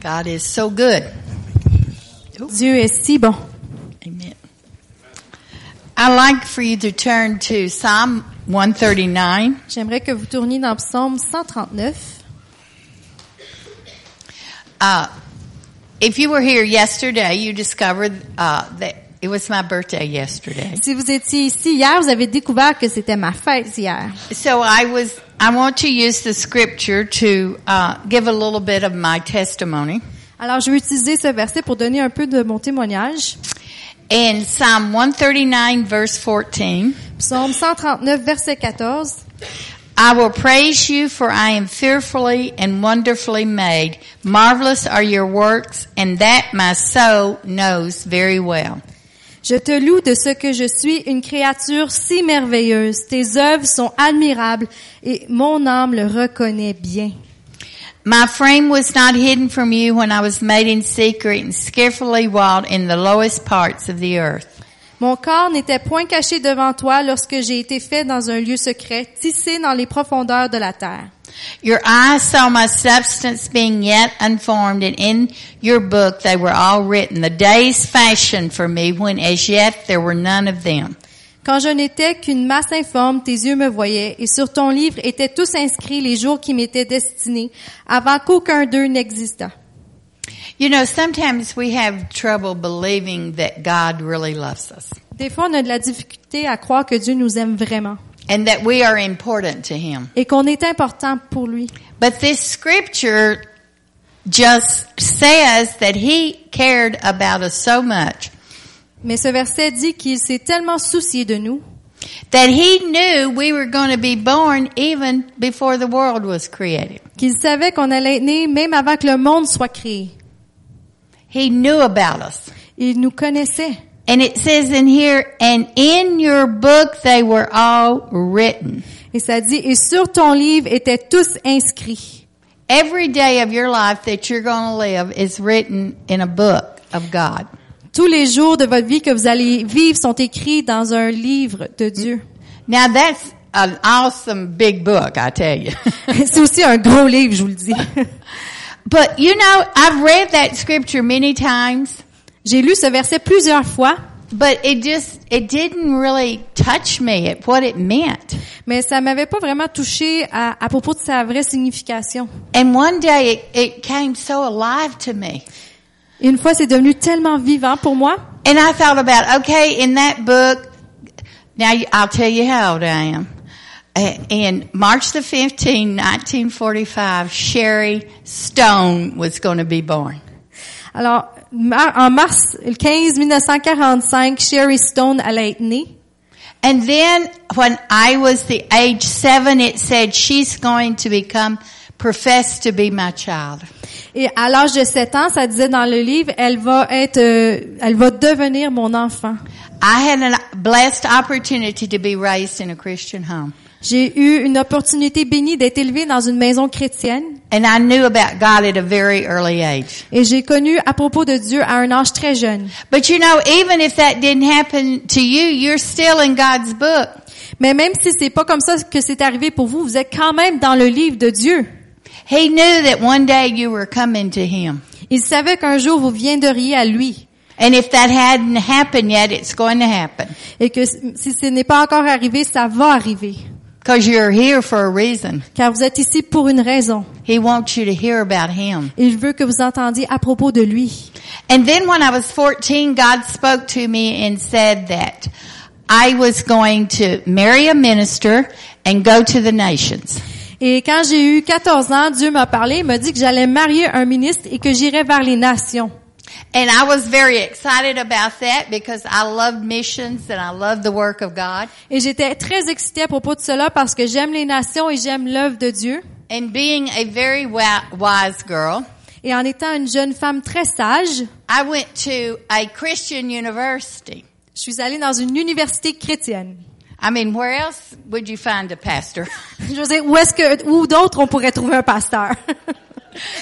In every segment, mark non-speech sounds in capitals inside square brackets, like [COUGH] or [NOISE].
God is so good. Dieu est si bon. Amen. I'd like for you to turn to Psalm 139. J'aimerais que vous tourniez dans Psaume 139. Uh, if you were here yesterday, you discovered uh, that it was my birthday yesterday. Si vous étiez ici hier, vous avez découvert que c'était ma fête hier. So I was. I want to use the scripture to uh, give a little bit of my testimony. Alors, je vais utiliser ce verset pour donner un peu de mon témoignage. In Psalm 139, verse 14, Psaume 139, verset 14. I will praise you for I am fearfully and wonderfully made. Marvelous are your works, and that my soul knows very well. Je te loue de ce que je suis une créature si merveilleuse. Tes œuvres sont admirables et mon âme le reconnaît bien. My frame was not hidden from you when I was made in secret and wrought in the lowest parts of the earth. Mon corps n'était point caché devant toi lorsque j'ai été fait dans un lieu secret, tissé dans les profondeurs de la terre. Your eyes saw my substance being yet unformed, and in your book they were all written, the days fashioned for me when as yet there were none of them. Quand je n'étais qu'une masse informe, tes yeux me voyaient, et sur ton livre étaient tous inscrits les jours qui m'étaient destinés, avant qu'aucun d'eux n'existât. You know, sometimes we have trouble believing that God really loves us Des fois, on a de la difficulté à croire que Dieu nous aime vraiment and that we are important to Him. et qu'on est important pour lui. But this scripture just says that He cared about us so much Mais ce verset dit qu'il s'est tellement soucié de nous that He knew we were going to be born even before the world was created. qu'il savait qu'on allait être né même avant que le monde soit créé. He knew about us. Il nous connaissait. And it says in here, and in your book they were all written. Et ça dit, et sur ton livre étaient tous inscrits. Every day of your life that you're going to live is written in a book of God. Tous les jours de votre vie que vous allez vivre sont écrits dans un livre de Dieu. Now that's an awesome big book, I tell you. [LAUGHS] [LAUGHS] C'est aussi un gros livre, je vous le dis. but you know, I've read that scripture many times, J'ai lu ce verset plusieurs fois, but it just, it didn't really touch me at what it meant. mais ça m'avait pas vraiment touché à, à propos de sa vraie signification. And one day it, it came so alive to me. Une fois, c'est devenu tellement vivant pour moi. And I thought about, okay, in that book, now I'll tell you how old I am. Uh, In March the 15th, 1945, Sherry Stone was going to be born. Alors, en mars le 15 1945, Sherry Stone allait être née. And then when I was the age seven, it said she's going to become, profess to be my child. Et à l'âge de 7 ans, ça disait dans le livre, elle va être, euh, elle va devenir mon enfant. I had a blessed opportunity to be raised in a Christian home. J'ai eu une opportunité bénie d'être élevée dans une maison chrétienne And I knew about God at a very early age. et j'ai connu à propos de Dieu à un âge très jeune. But you know, even if that didn't happen to you, you're still in God's book. Mais même si c'est pas comme ça que c'est arrivé pour vous, vous êtes quand même dans le livre de Dieu. He knew that one day you were coming to Him. Il savait qu'un jour vous viendriez à lui And if that hadn't happened yet, it's going to happen. et que si ce n'est pas encore arrivé, ça va arriver. Because you're here for a reason. Car vous êtes ici pour une raison. He wants you to hear about Him. Il veut que vous entendiez à propos de lui. And then when I was 14, God spoke to me and said that I was going to marry a minister and go to the nations. Et quand j'ai eu 14 ans, Dieu m'a parlé, il m'a dit que j'allais marier un ministre et que j'irais vers les nations. And I was very excited about that because I loved missions and I loved the work of God. Et j'étais très excitée à propos de cela parce que j'aime les nations et j'aime l'œuvre de Dieu. And being a very wise girl, Et en étant une jeune femme très sage, I went to a Christian university. je suis allée dans une université chrétienne. I mean, where else would you find a pastor? [LAUGHS] Je veux dire, où est-ce que, où d'autres on pourrait trouver un pasteur? [LAUGHS]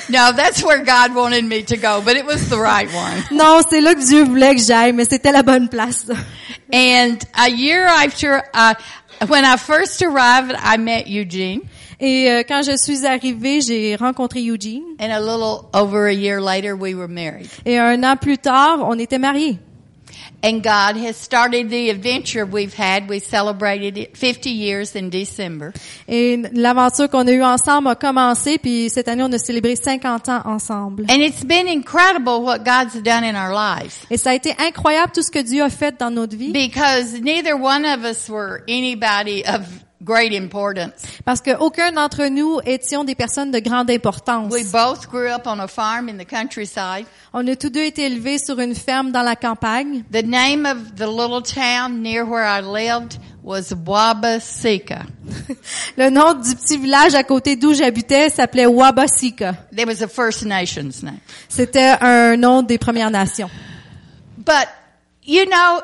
no, that's where God wanted me to go, but it was the right one. non, c'est là que Dieu voulait que j'aille, mais c'était la bonne place. And a year after, uh, when I first arrived, I met Eugene. Et euh, quand je suis arrivée, j'ai rencontré Eugene. And a little over a year later, we were married. Et un an plus tard, on était mariés. And God has started the adventure we've had. We celebrated it 50 years in December. Et l'aventure qu'on a eue ensemble a commencé, puis cette année, on a célébré 50 ans ensemble. And it's been incredible what God's done in our lives. Et ça a été incroyable tout ce que Dieu a fait dans notre vie, Because neither one of us were anybody of great importance. parce qu'aucun d'entre nous étions des personnes de grande importance. We both grew up on a farm in the countryside. On a tous deux été élevés sur une ferme dans la campagne. The name of the little town near where I lived was Wabasika. [LAUGHS] Le nom du petit village à côté d'où j'habitais s'appelait Wabasika. It was a First Nations name. C'était un nom des Premières Nations. But, you know,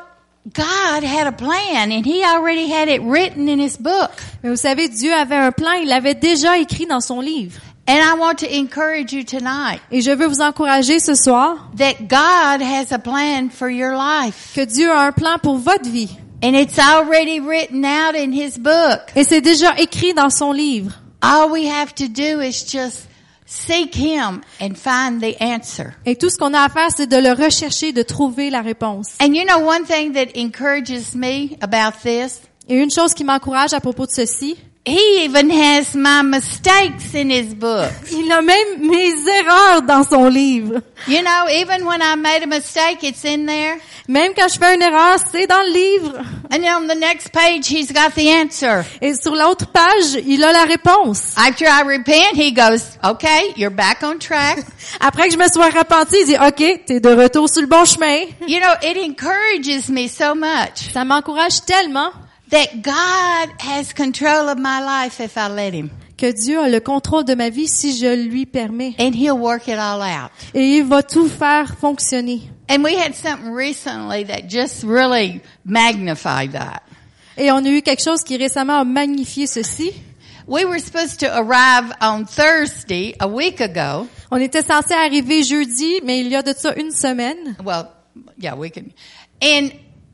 God had a plan and He already had it written in His book. Mais vous savez, Dieu avait un plan, il l'avait déjà écrit dans son livre. And I want to encourage you tonight Et je veux vous encourager ce soir that God has a plan for your life. que Dieu a un plan pour votre vie. And it's already written out in His book. Et c'est déjà écrit dans son livre. All we have to do is just seek Him and find the answer. Et tout ce qu'on a à faire, c'est de le rechercher, de trouver la réponse. And you know one thing that encourages me about this? Et une chose qui m'encourage à propos de ceci, He even has my mistakes in his book. il a même mes erreurs dans son livre. You know, even when I made a mistake, it's in there. Même quand je fais une erreur, c'est dans le livre. And on the next page, he's got the answer. Et sur l'autre page, il a la réponse. After I repent, he goes, okay, you're back on track. [LAUGHS] Après que je me sois repenti, il dit, OK, t'es de retour sur le bon chemin. you know, it encourages me so much Ça m'encourage tellement that God has control of my life if I let him. que Dieu a le contrôle de ma vie si je lui permets. And he'll work it all out. Et il va tout faire fonctionner. And we had something recently that just really magnified that. Et on a eu quelque chose qui récemment a magnifié ceci. We were supposed to arrive on Thursday a week ago. On était censé arriver jeudi, mais il y a de ça une semaine. Well, yeah, we can. And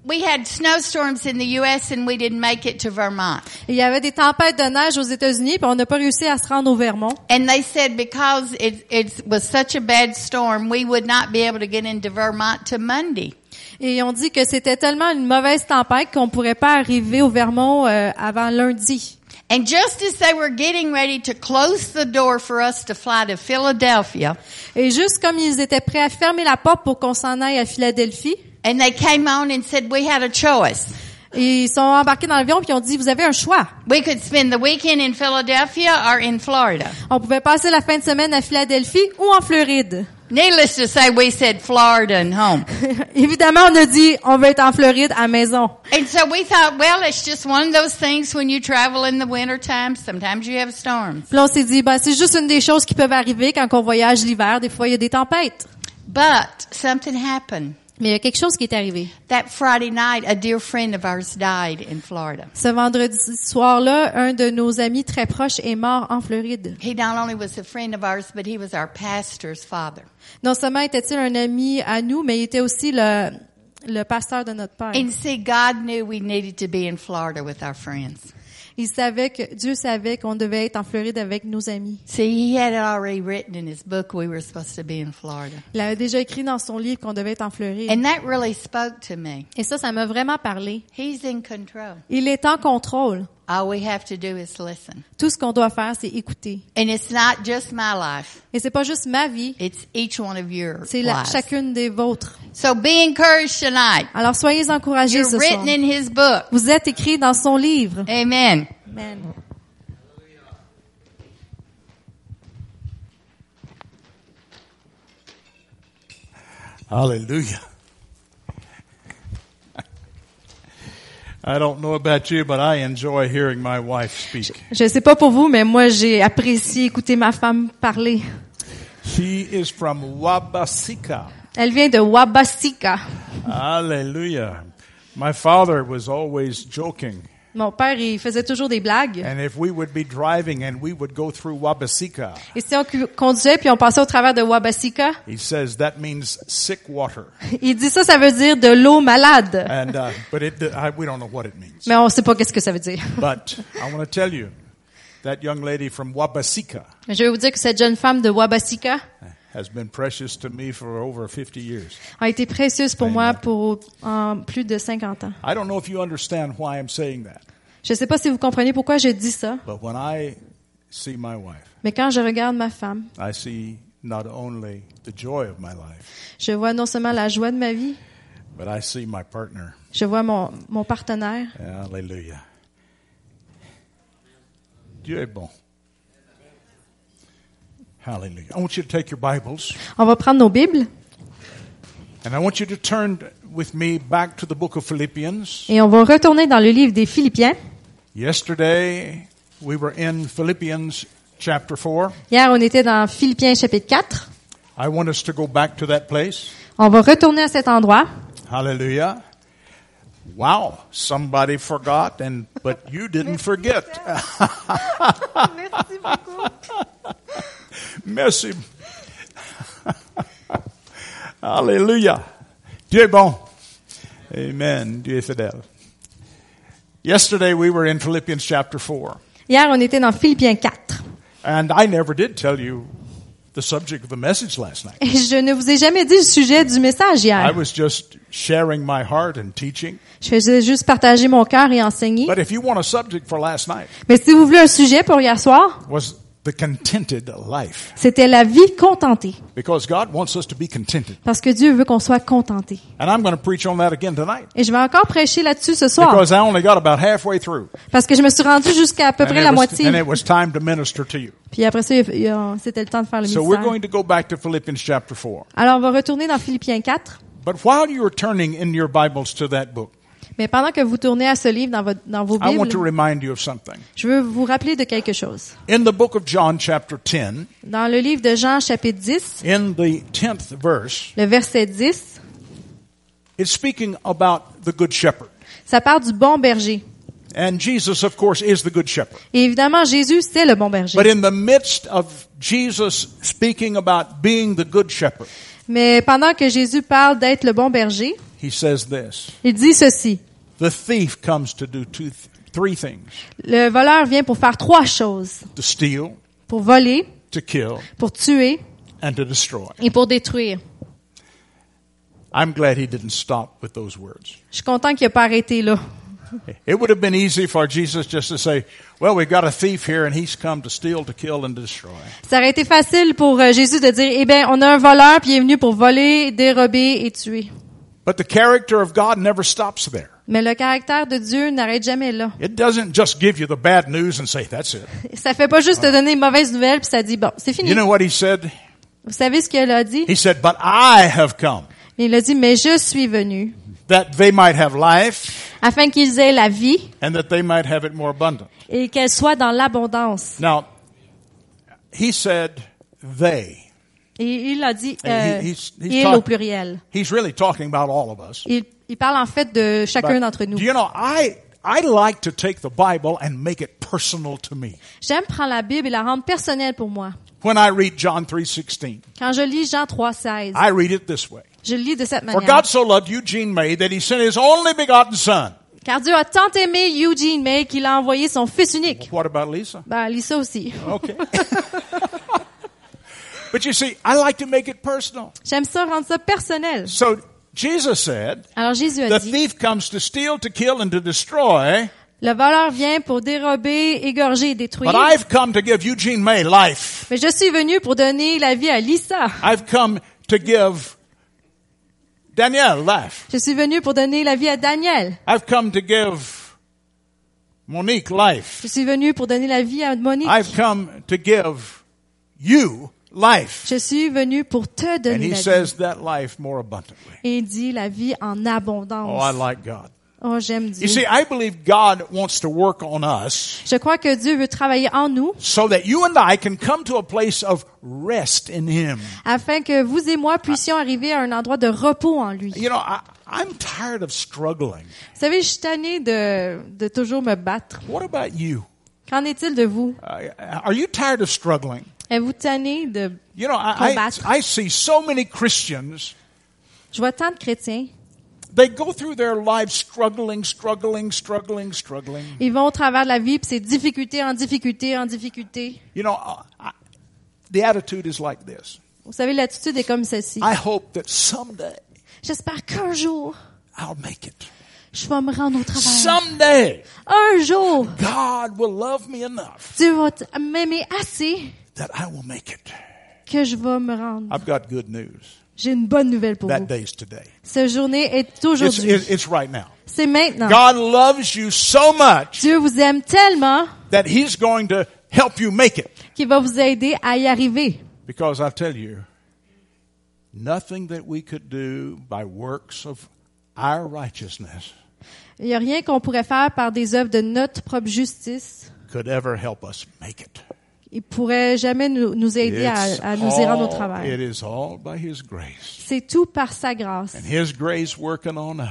we had snowstorms in the U.S. and we didn't make it to Vermont. Et il y avait des tempêtes de neige aux États-Unis, puis on n'a pas réussi à se rendre au Vermont. And they said because it, it was such a bad storm, we would not be able to get into Vermont to Monday. Et on dit que c'était tellement une mauvaise tempête qu'on pourrait pas arriver au Vermont euh, avant lundi. And just as they were getting ready to close the door for us to fly to Philadelphia, Et juste comme ils étaient prêts à fermer la porte pour qu'on s'en aille à Philadelphie, and they came on and said we had a choice. ils sont embarqués dans l'avion puis ils ont dit vous avez un choix. We could spend the weekend in Philadelphia or in Florida. On pouvait passer la fin de semaine à Philadelphie ou en Floride. Needless to say, we said Florida and home. [LAUGHS] Évidemment, on a dit on veut être en Floride à maison. And so we thought, well, it's just one of those things when you travel in the winter time, sometimes you have storms. Puis on s'est dit ben c'est juste une des choses qui peuvent arriver quand on voyage l'hiver, des fois il y a des tempêtes. But something happened. Mais il y a quelque chose qui est arrivé. That Friday night, a dear friend of ours died in Florida. Ce vendredi soir-là, un de nos amis très proches est mort en Floride. He not only was a friend of ours, but he was our pastor's father. Non seulement était-il un ami à nous, mais il était aussi le, le pasteur de notre père. And see, God knew we needed to be in Florida with our friends. Il savait que Dieu savait qu'on devait être en Floride avec nos amis. See, he had it already written in his book we were supposed to be in Florida. Il avait déjà écrit dans son livre qu'on devait être en Floride. And that really spoke to me. Et ça, ça m'a vraiment parlé. He's in control. Il est en contrôle. All we have to do is listen. Tout ce qu'on doit faire, c'est écouter. And it's not just my life. Et c'est pas juste ma vie, It's each one of yours. c'est la- chacune des vôtres. So be encouraged tonight. Alors soyez encouragés You're ce soir. written in his book. Vous êtes écrit dans son livre. Amen. Amen. Hallelujah. I don't know about you, but I enjoy hearing my wife speak. Je ne sais pas pour vous, mais moi j'ai apprécié écouter ma femme parler. She is from Wabasika. Elle vient de Wabasika. Hallelujah. My father was always joking. Mon père, il faisait toujours des blagues. And if we would be driving and we would go through Wabasika, Et si on conduisait puis on passait au travers de Wabasika, he says that means sick water. il dit ça, ça veut dire de l'eau malade. And, uh, but it, I, we don't know what it means. Mais on sait pas qu'est-ce que ça veut dire. But I want to tell you, That young lady from Wabasika Je vais vous dire que cette jeune femme de Wabasika has been precious to me for over 50 years. a été précieuse pour Amen. moi pour en plus de 50 ans. I don't know if you understand why I'm saying that, Je ne sais pas si vous comprenez pourquoi je dis ça, but when I see my wife, mais quand je regarde ma femme, I see not only the joy of my life, je vois non seulement la joie de ma vie, but I see my partner. je vois mon, mon partenaire. Hallelujah. Dieu est bon. Hallelujah. I want you to take your Bibles On va prendre nos Bibles and I want you to turn with me back to the book of Philippians. et on va retourner dans le livre des Philippiens. Yesterday we were in Philippians chapter 4. Hier, on était dans Philippiens chapitre 4. I want us to go back to that place. On va retourner à cet endroit. Hallelujah. Wow, somebody forgot and but you didn't forget. [LAUGHS] Merci beaucoup. [LAUGHS] Merci. [LAUGHS] Hallelujah. Dieu est bon. Amen. Dieu est fidèle. Yesterday we were in Philippians chapter 4. Hier, on était dans Philippiens 4. And I never did tell you the subject of the message last night. Et je ne vous ai jamais dit le sujet du message I hier. was just sharing my heart and teaching. Je faisais juste partager mon cœur et enseigner. But if you want a subject for last night, Mais si vous voulez un sujet pour hier soir, was. C'était la vie contentée. Because God wants us to be contented. Parce que Dieu veut qu'on soit contenté. And I'm going to preach on that again tonight. Et je vais encore prêcher là-dessus ce soir. Because I only got about halfway through. Parce que je me suis rendue jusqu'à à peu And près la moitié. and it was time to minister to you. Puis après ça, c'était le temps de faire le So we're ministère. going to go back to Philippians chapter 4. Alors, on va retourner dans Philippiens 4. But while you're turning in your Bibles to that book, Mais pendant que vous tournez à ce livre dans, votre, dans vos I want to Bibles, remind you of something. je veux vous rappeler de quelque chose. In the book of John chapter 10, Dans le livre de Jean, chapitre 10, in the 10th verse, le verset 10, it's speaking about the good shepherd. ça parle du bon berger. And Jesus, of course, is the good shepherd. Et évidemment, Jésus, c'est le bon berger. But in the midst of Jesus speaking about being the good shepherd, Mais pendant que Jésus parle d'être le bon berger, he says this. il dit ceci. The thief comes to do two, three things. Le voleur vient pour faire trois choses. To steal, Pour voler, to kill, pour tuer and to destroy. et pour détruire. I'm glad he didn't stop with those words. Je suis content qu'il n'a pas arrêté là. It would have been easy for Jesus just to say, well, we've got a thief here and he's come to steal, to kill, and to destroy. Ça aurait été facile pour euh, Jésus de dire, eh bien, on a un voleur, puis il est venu pour voler, dérober et tuer. But the character of God never stops there. Mais le caractère de Dieu n'arrête jamais là. It doesn't just give you the bad news and say, that's it. Ça fait pas juste te donner une mauvaise nouvelle, puis ça dit, bon, c'est fini. You know what he said? Vous savez ce qu'il a dit? He said, but I have come Il a dit, mais je suis venu that they might have life afin qu'ils aient la vie and that they might have it more abundant. et qu'elle soit dans l'abondance. Now, he said they. Et il a dit, euh, he- he's- he's il talk- au pluriel. He's really talking about all of us. Il, il parle en fait de chacun d'entre nous. Do you know, I, I like to take the Bible and make it personal to me. J'aime prendre la Bible et la rendre personnelle pour moi. When I read John 3.16, Quand je lis Jean 3,16, I read it this way. je lis de cette For manière. God so loved Eugene May that he sent his only begotten son. Car Dieu a tant aimé Eugene May qu'il a envoyé son fils unique. What about Lisa? Ben, lis ça aussi. Okay. [LAUGHS] [LAUGHS] but you see, I like to make it personal. J'aime ça, rendre ça personnel. So Jesus said, Alors Jésus a the dit, thief comes to steal, to kill, and to destroy, le voleur vient pour dérober, égorger et détruire. but I've come to give Eugene May life. Mais je suis venu pour donner la vie à Lisa. I've come to give Danielle life. Je suis venu pour donner la vie à Daniel. I've come to give Monique life. Je suis venu pour donner la vie à Monique. I've come to give you life. Je suis venu pour te And donner he la vie. says that life more abundantly. Et il dit la vie en Oh, I abondance. like God. Oh, j'aime You Dieu. see, I believe God wants to work on us Je crois que Dieu veut travailler en nous so that you and I can come to a place of rest in Him. afin que vous et moi puissions arriver à un endroit de repos en lui. You know, I, I'm tired of struggling. Vous savez, je suis tannée de, de toujours me battre. What about you? Qu'en est-il de vous? Uh, are you tired of struggling? Êtes-vous tanné de... You know, I, I, Combattre? I see so many Christians Je vois tant de chrétiens they go through their lives struggling, struggling, struggling, struggling. Ils vont au travers de la vie, puis c'est difficulté en difficulté en difficulté. You know, I, the attitude is like this. Vous savez, l'attitude est comme celle-ci. I hope that someday J'espère qu'un jour, I'll make it. je vais me rendre au travail. Someday Un jour, God will love me enough Dieu va m'aimer assez that I will make it. que je vais me rendre. I've got good news. J'ai une bonne nouvelle pour That vous. day's today. Cette journée est It's, aujourd'hui. it- it's right now. C'est maintenant. God loves you so much Dieu vous aime tellement that He's going to help you make it. qu'il va vous aider à y arriver. Because I tell you, nothing that we could do by works of our righteousness Il n'y a rien qu'on pourrait faire par des œuvres de notre propre justice. could ever help us make it. Il pourrait jamais nous, nous aider It's à, à nous rendre au travail. it is all by His grace. C'est tout par sa grâce. And His grace working on us.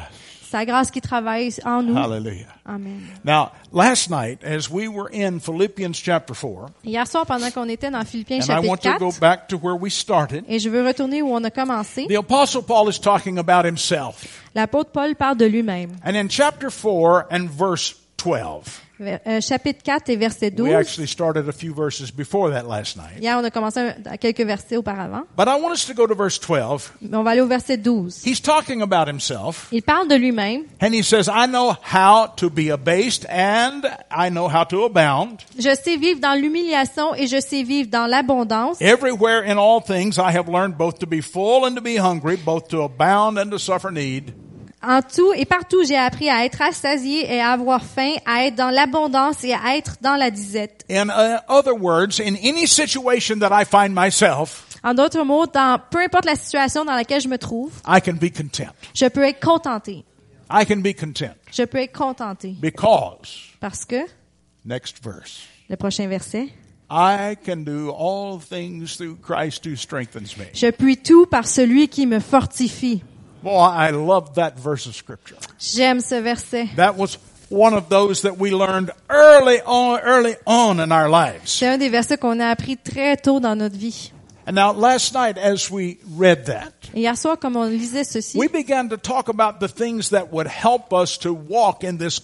Sa grâce qui travaille en nous. Hallelujah. Amen. Now, last night, as we were in Philippians chapter 4, Hier soir, pendant qu'on était dans Philippiens and I chapitre want to go 4, back to where we started, et je veux retourner où on a commencé, the Apostle Paul is talking about himself. l'apôtre Paul parle de lui-même. And in chapter 4 and verse 12, Ver- euh, chapitre 4 et verset 12. we actually started a few verses before that last night. Hier, on a commencé à quelques versets auparavant. But I want us to go to verse 12. Mais on va aller au verset 12. He's talking about himself, Il parle de lui-même. and he says, I know how to be abased, and I know how to abound. Je sais vivre dans l'humiliation et je sais vivre dans l'abondance. Everywhere in all things I have learned both to be full and to be hungry, both to abound and to suffer need. En tout et partout, j'ai appris à être rassasié et à avoir faim, à être dans l'abondance et à être dans la disette. In uh, other words, in any situation that I find myself, En d'autres mots, dans peu importe la situation dans laquelle je me trouve, I can be content. je peux être contenté. I can be content Je peux être contenté. because, Parce que, next verse, le prochain verset, I can do all things through Christ who strengthens me. je puis tout par celui qui me fortifie. Boy, I love that verse of scripture. J'aime ce verset. That was one of those that we learned early on, early on in our lives. C'est un des versets qu'on a appris très tôt dans notre vie. And now last night as we read that, Et hier soir, comme on lisait ceci, we began to talk about the things that would help us to walk in this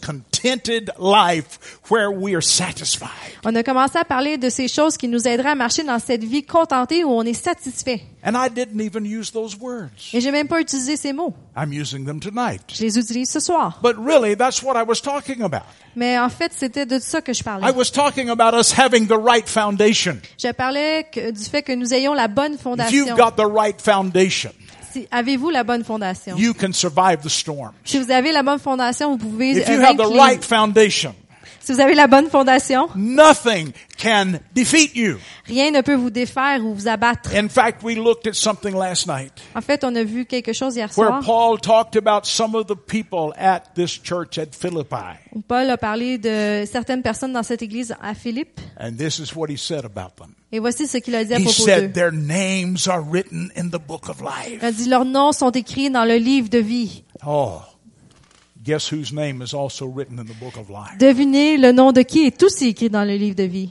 contented life where we are satisfied. on a commencé à parler de ces choses qui nous aideraient à marcher dans cette vie contentée où on est satisfait. And I didn't even use those words. Et j'ai même pas utilisé ces mots. I'm using them tonight. Je les utilise ce soir. But really, that's what I was talking about. Mais en fait, c'était de ça que je parlais. I was talking about us having the right foundation. Je parlais que- du fait que nous ayons la bonne If fondation. you've got the right foundation, Si- Avez-vous la bonne fondation? you can survive the storm. Si vous avez la bonne fondation, vous pouvez If euh, you have the right foundation, Si vous avez la bonne fondation, nothing can defeat you. rien ne peut vous défaire ou vous abattre. In fact, we looked at something last night En fait, on a vu quelque chose hier where soir Paul talked about some of the people at this church at Philippi. où Paul a parlé de certaines personnes dans cette église à Philippe. And this is what he said about them. Et voici ce qu'il a dit à He propos said, d'eux. Their names are written in the book of life. Il a dit, leurs noms sont écrits dans le livre de vie. Oh, Devinez le nom de qui est aussi écrit dans le livre de vie.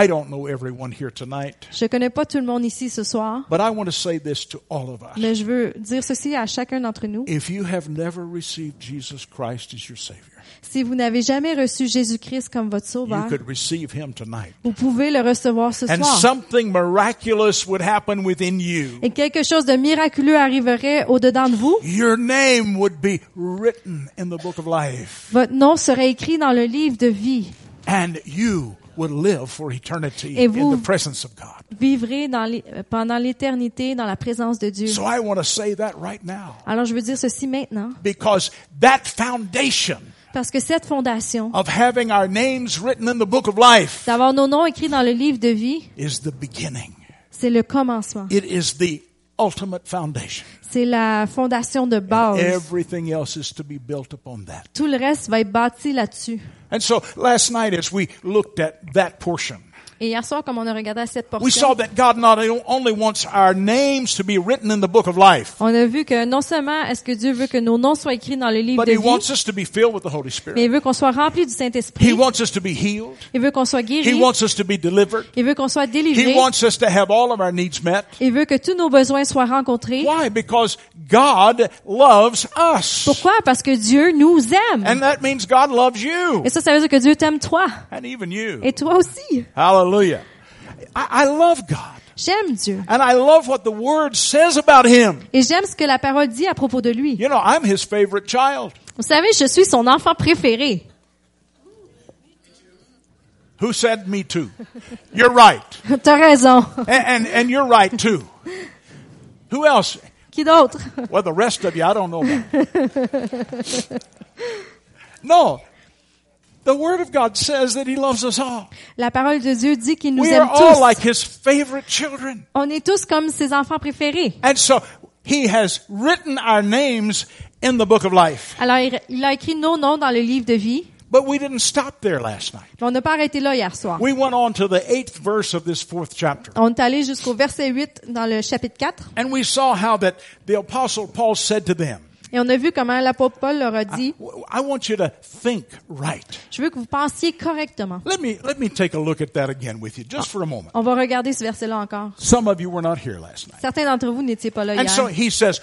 I don't know everyone here tonight, Je connais pas tout le monde ici ce soir, but I want to say this to all of us. mais je veux dire ceci à chacun d'entre nous. If you have never received Jesus Christ as your Savior, Si vous n'avez jamais reçu Jésus-Christ comme votre you sauveur, could receive Him tonight. vous pouvez le recevoir ce And soir. something miraculous would happen within you. Et quelque chose de miraculeux arriverait au-dedans de vous. Your name would be written in the book of life. Votre nom serait écrit dans le livre de vie. And you would live for eternity Et in vous- the presence of God. Vivrez dans les- pendant l'éternité dans la présence de Dieu. So I want to say that right now. Alors je veux dire ceci maintenant. Because that foundation Parce que cette fondation, of having our names written in the book of life d'avoir nos noms écrits dans le livre de vie, is the beginning. c'est le commencement. It is the ultimate foundation. C'est la fondation de base. Everything else is to be built upon that. Tout le reste va être bâti là-dessus. And so last night as we looked at that portion, Et hier soir, comme on a regardé à cette we saw portion, that God not only wants our names to be written in the book of life, on a vu que non seulement est-ce que Dieu veut que nos noms soient écrits dans le livre but de He wants vie, us to be filled with the Holy mais Spirit. il veut qu'on soit rempli du He Saint-Esprit. wants us to be healed. Il veut qu'on soit He guéri. wants us to be delivered. Il veut qu'on soit He délivré. wants us to have all of our needs met. Il veut que tous nos besoins soient rencontrés. Why? Because God loves us. Pourquoi? Parce que Dieu nous aime. And that means God loves you. Et ça, ça veut dire que Dieu t'aime toi. And even you. Et toi aussi. Hallelujah. I, I love God. J'aime Dieu. And I love what the Word says about Him. Et j'aime ce que la parole dit à propos de lui. You know, I'm His favorite child. Vous savez, je suis son enfant préféré. Who said me too? You're right. [LAUGHS] T'as raison. And, and, and you're right too. Who else? Qui d'autre? Well, the rest of you, I don't know about. no. The Word of God says that He loves us all. La parole de Dieu dit qu'il nous We aime are all tous. like His favorite children. On est tous comme ses enfants préférés. And so He has written our names in the book of life. Alors, il il a écrit nos noms dans le livre de vie. But we didn't stop there last night. Mais on n'a pas arrêté là hier soir. We went on to the eighth verse of this fourth chapter. On est allé jusqu'au verset 8 dans le chapitre 4. And we saw how that the apostle Paul said to them, Et on a vu comment l'apôtre Paul leur a dit, I want you to think right. je veux que vous pensiez correctement. Let me, let me take a look at that again with you just for a moment. On va regarder ce verset-là encore. Some of you were not here last night. Certains d'entre vous n'étiez pas là And so hier. he says,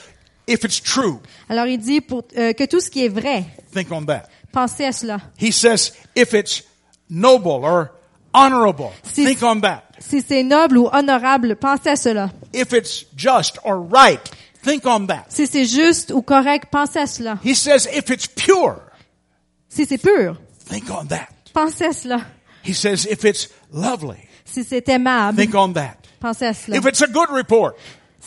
if it's true, Alors il dit pour, euh, que tout ce qui est vrai, think on that. pensez à cela. He says, if it's noble or honorable, Si- think on that. Si c'est noble ou honorable, pensez à cela. If it's just or right, think on that. Si c'est juste ou correct, pensez à cela. He says, if it's pure, Si c'est pur, think on that. pensez à cela. He says, if it's lovely, Si c'est aimable, think on that. pensez à cela. If it's a good report,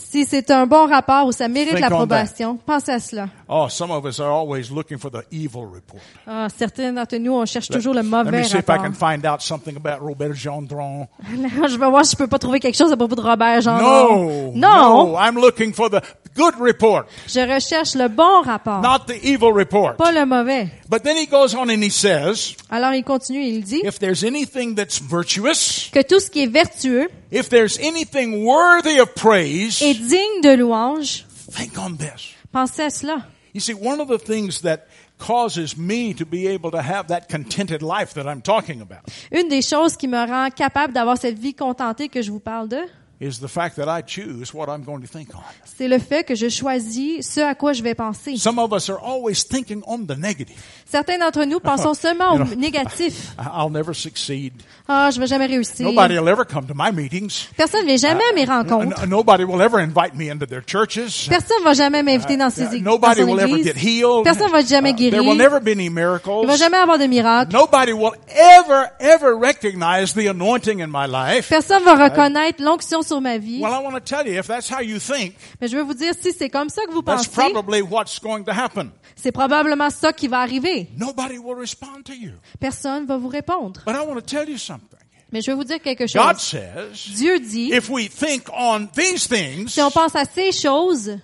Si c'est un bon rapport ou ça mérite l'approbation, pensez à cela. oh, some of us are always looking for the evil report. Ah, certains d'entre nous, on cherche toujours le Let mauvais me see if I rapport. can find out something about Robert Gendron. [LAUGHS] je vais voir si je peux pas trouver quelque chose à propos de Robert Jean. No, Non. I'm looking for the good report, Je recherche le bon rapport, not the evil report. pas le mauvais. But then he goes on and he says, Alors il continue, il dit if there's anything that's virtuous, que tout ce qui est vertueux if there's anything worthy of praise, est digne de louange, think on this. pensez à cela. You see, one of the things that causes me to be able to have that contented life that I'm talking about Une des choses qui me rend capable d'avoir cette vie contentée que je vous parle de, is the fact that I choose what I'm going to think on. c'est le fait que je choisis ce à quoi je vais penser. Some of us are always thinking on the negative. Certains d'entre nous pensons [LAUGHS] seulement au négatif. [LAUGHS] I- I'll never succeed. Ah, je vais jamais réussir. Nobody will ever come to my meetings. Personne ne vient jamais à mes rencontres. N- nobody will ever invite me into their churches. Personne ne va jamais m'inviter dans ses Uh, églises. Dans nobody son will ever église. get healed. Personne ne va jamais Uh, there will guérir. never be any Il va miracles. jamais avoir de miracle. Nobody will ever, ever recognize the anointing in my life. Personne va reconnaître l'onction sur ma vie. Well, I want to tell you, if that's how you think, Mais je veux vous dire, si c'est comme ça que vous that's pensez, probably what's going to happen. c'est probablement ça qui va arriver. Nobody will respond to you. Personne va vous répondre. But I want to tell you something. Mais je vais vous dire quelque God chose. says, Dieu dit, if we think on these things, si on pense à ces choses,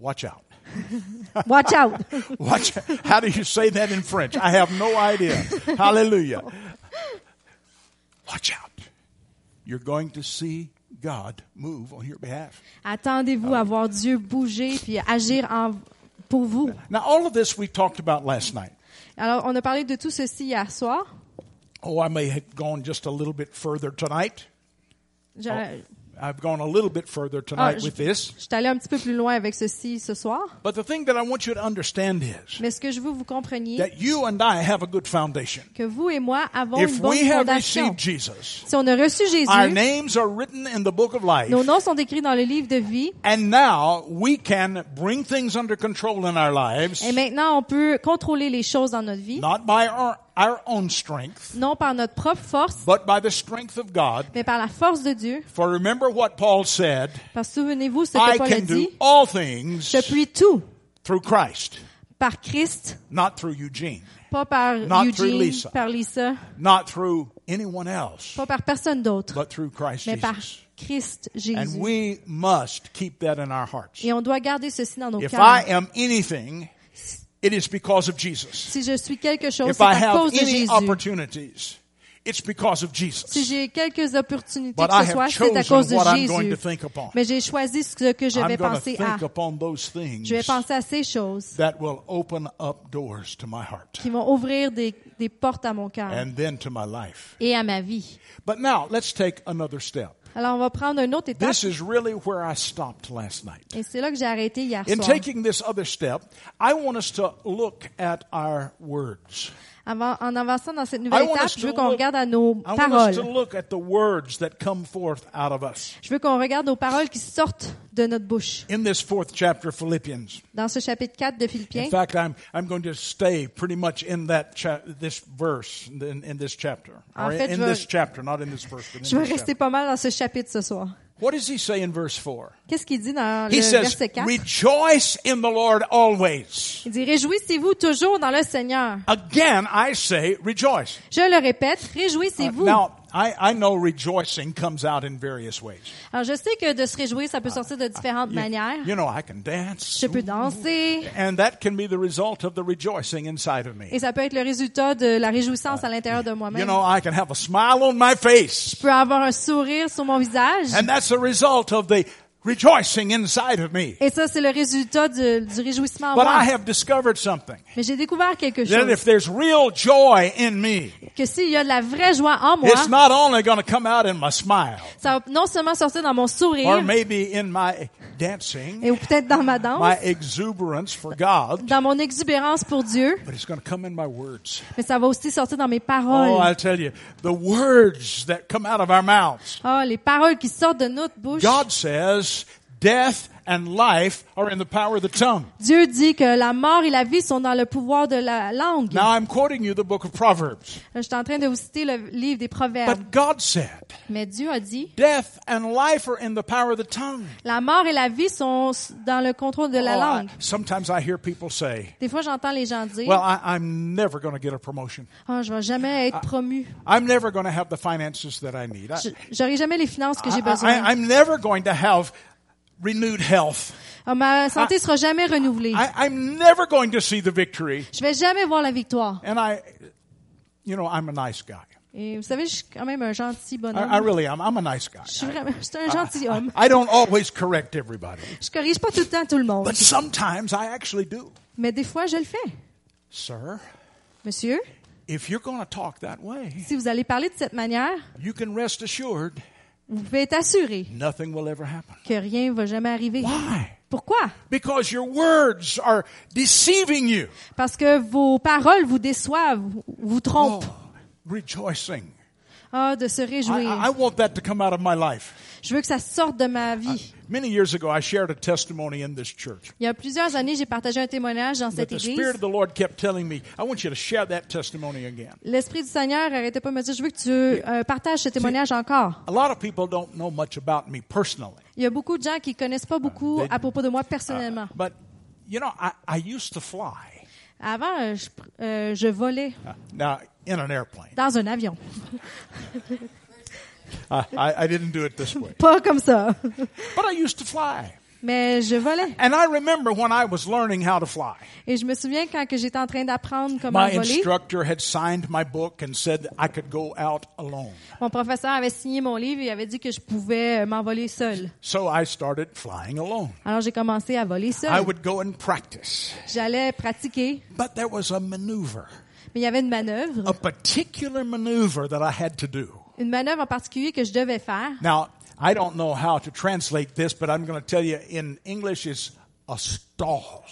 watch out. [LAUGHS] watch out. [LAUGHS] Watch. How do you say that in French? I have no idea. Hallelujah. Watch out. You're going to see God move on your behalf. Attendez-vous à voir Dieu bouger puis agir en, pour vous. Now, all of this we talked about last night. Alors, on a parlé de tout ceci hier soir. Oh, I may have gone just a little bit further tonight. Je, I've gone a little bit further ah, tonight je, with this. je suis allée un petit peu plus loin avec ceci ce soir. But the thing that I want you to understand is Mais ce que je veux que vous compreniez, that you and I have a good foundation. que vous et moi avons une If bonne we have fondation. received Jesus, Si on a reçu our Jésus, names are written in the book of life. nos noms sont écrits dans le livre de vie, And now we can bring things under control in our lives, et maintenant on peut contrôler les choses dans notre vie, not by our, our own strength, non par notre propre force, but by the strength of God. mais par la force de Dieu. For remember what Paul said, Parce souvenez-vous ce que I Paul a can do dit, all things je puis tout through Christ, par Christ, not through Eugene, pas par Not through Eugene, Lisa. par Lisa, not through anyone else, pas par personne d'autre, but through Christ mais par Jesus. Christ And Jésus. we must keep that in our hearts. Et on doit garder ceci dans nos If cœurs. I am anything, it is because of Jesus. Si je suis quelque chose, If c'est I à have cause de Jésus. opportunities, it's because of Si Jesus. j'ai quelques opportunités But que I ce soit, c'est à cause de what I'm going to Jésus. think upon. Mais j'ai choisi ce que je vais penser à. Je vais penser à ces choses that will open up doors to my heart qui vont ouvrir des, des portes à mon cœur and then to my life. et à ma vie. But now let's take another step. Alors, on va prendre une autre étape. This is really where I stopped last night. Et c'est là que j'ai arrêté hier In soir. taking this other step, I want us to look at our words. Avant, en avançant dans cette nouvelle étape, je veux qu'on regarde à nos paroles. Je veux qu'on regarde aux paroles qui sortent de notre bouche. In this fourth chapter of Philippians. Dans ce chapitre 4 de In Philippiens, fact, I'm, I'm going to stay pretty much in that cha- this verse, in, in this chapter. En in, fait, in je vais- this chapter, not in this verse, but je in vais this rester chapter. pas mal dans ce chapitre ce soir. What does he say in verse 4? Qu'est-ce qu'il dit dans He le says, verset 4? rejoice in the Lord always. Il dit, réjouissez-vous toujours dans le Seigneur. Again, I say rejoice. Je le répète, Uh, réjouissez-vous. now, I, I know rejoicing comes out in various ways. Alors, je sais que de se réjouir, ça peut sortir de différentes You, manières. you know, I can dance. Je peux danser. And that can be the result of the rejoicing inside of me. Et ça peut être le résultat de la réjouissance à l'intérieur de You moi-même. know, I can have a smile on my face. Je peux avoir un sourire sur mon visage. And that's a result of the rejoicing inside of me. Et ça, c'est le résultat du, du réjouissement en But moi. I have discovered something. Mais j'ai découvert quelque That if chose. there's real joy in me, Que s'il y a de la vraie joie en moi, it's not only going to come out in my smile ça va non seulement sortir dans mon or sourire, maybe in my dancing, et ou peut-être dans ma danse, my exuberance for God, dans mon exubérance pour Dieu, but it's going to come in my words. mais ça va aussi sortir dans mes Oh, paroles. I'll tell you, the words that come out of our mouths. Ah, les paroles qui sortent de notre bouche. God says death and life are in the power of the tongue. Dieu dit que la mort et la vie sont dans le pouvoir de la langue. Now I'm quoting you the book of Proverbs. Je suis en train de vous citer le livre des Proverbes. But God said Mais Dieu a dit, death and life are in the power of the tongue. la mort et la vie sont dans le contrôle de la Oh, I- langue. sometimes I hear people say, Des fois, j'entends les gens dire, well, I, I'm never going to get a promotion. Ah, je vais jamais être promu. I'm never going to have the finances that I need. I, Je- J'aurai jamais les finances que j'ai I, besoin. am never going to have renewed health. Ah, ma santé sera jamais renouvelée. I, I'm never going to see the victory. Je vais jamais voir la victoire. And I, you know, I'm a nice guy. Et vous savez, je suis quand même un gentil I, bonhomme. I really am. I'm a nice guy. Je suis vraiment, je suis un gentil homme. I don't always correct everybody, Je corrige pas tout le temps tout le monde. but sometimes I actually do. Mais des fois, je le fais. Sir, Monsieur, if you're going to talk that way, si vous allez parler de cette manière, you can rest assured vous pouvez être assuré nothing will ever happen. que rien va jamais arriver. Why? Pourquoi? Because your words are deceiving you. Parce que vos paroles vous déçoivent, vous Oh, trompent. rejoicing. Ah, de se réjouir. I I want that to come out of my life. Je veux que ça sorte de ma vie. Many years ago, I shared a testimony in this church. Il y a plusieurs années, j'ai partagé un témoignage dans cette the église. Spirit of the Lord kept telling me, I want you to share that testimony again. L'Esprit du Seigneur arrêtait pas de me dire, je veux que tu euh, partages ce témoignage encore. A lot of people don't know much about me personally. Il y a beaucoup de gens qui connaissent pas beaucoup à propos de moi personnellement. But, you know, I, I used to fly Avant, euh, je, euh, je volais uh, now in an airplane. dans un avion. [LAUGHS] I, I, I didn't do it this way. Pas comme ça. But I used to fly. Mais je volais. And I remember when I was learning how to fly. Et je me souviens quand que j'étais en train d'apprendre comment My voler, instructor had signed my book and said I could go out alone. mon professeur avait signé mon livre et avait dit que je pouvais euh, m'envoler seul. So I started flying alone. Alors j'ai commencé à voler I seul. would go and practice. J'allais pratiquer, But there was a maneuver, mais il y avait une manœuvre, a particular maneuver that I had to do. Une manœuvre en particulier que je devais faire. Now, I don't know how to translate this, but I'm going to tell you in English it's a stall.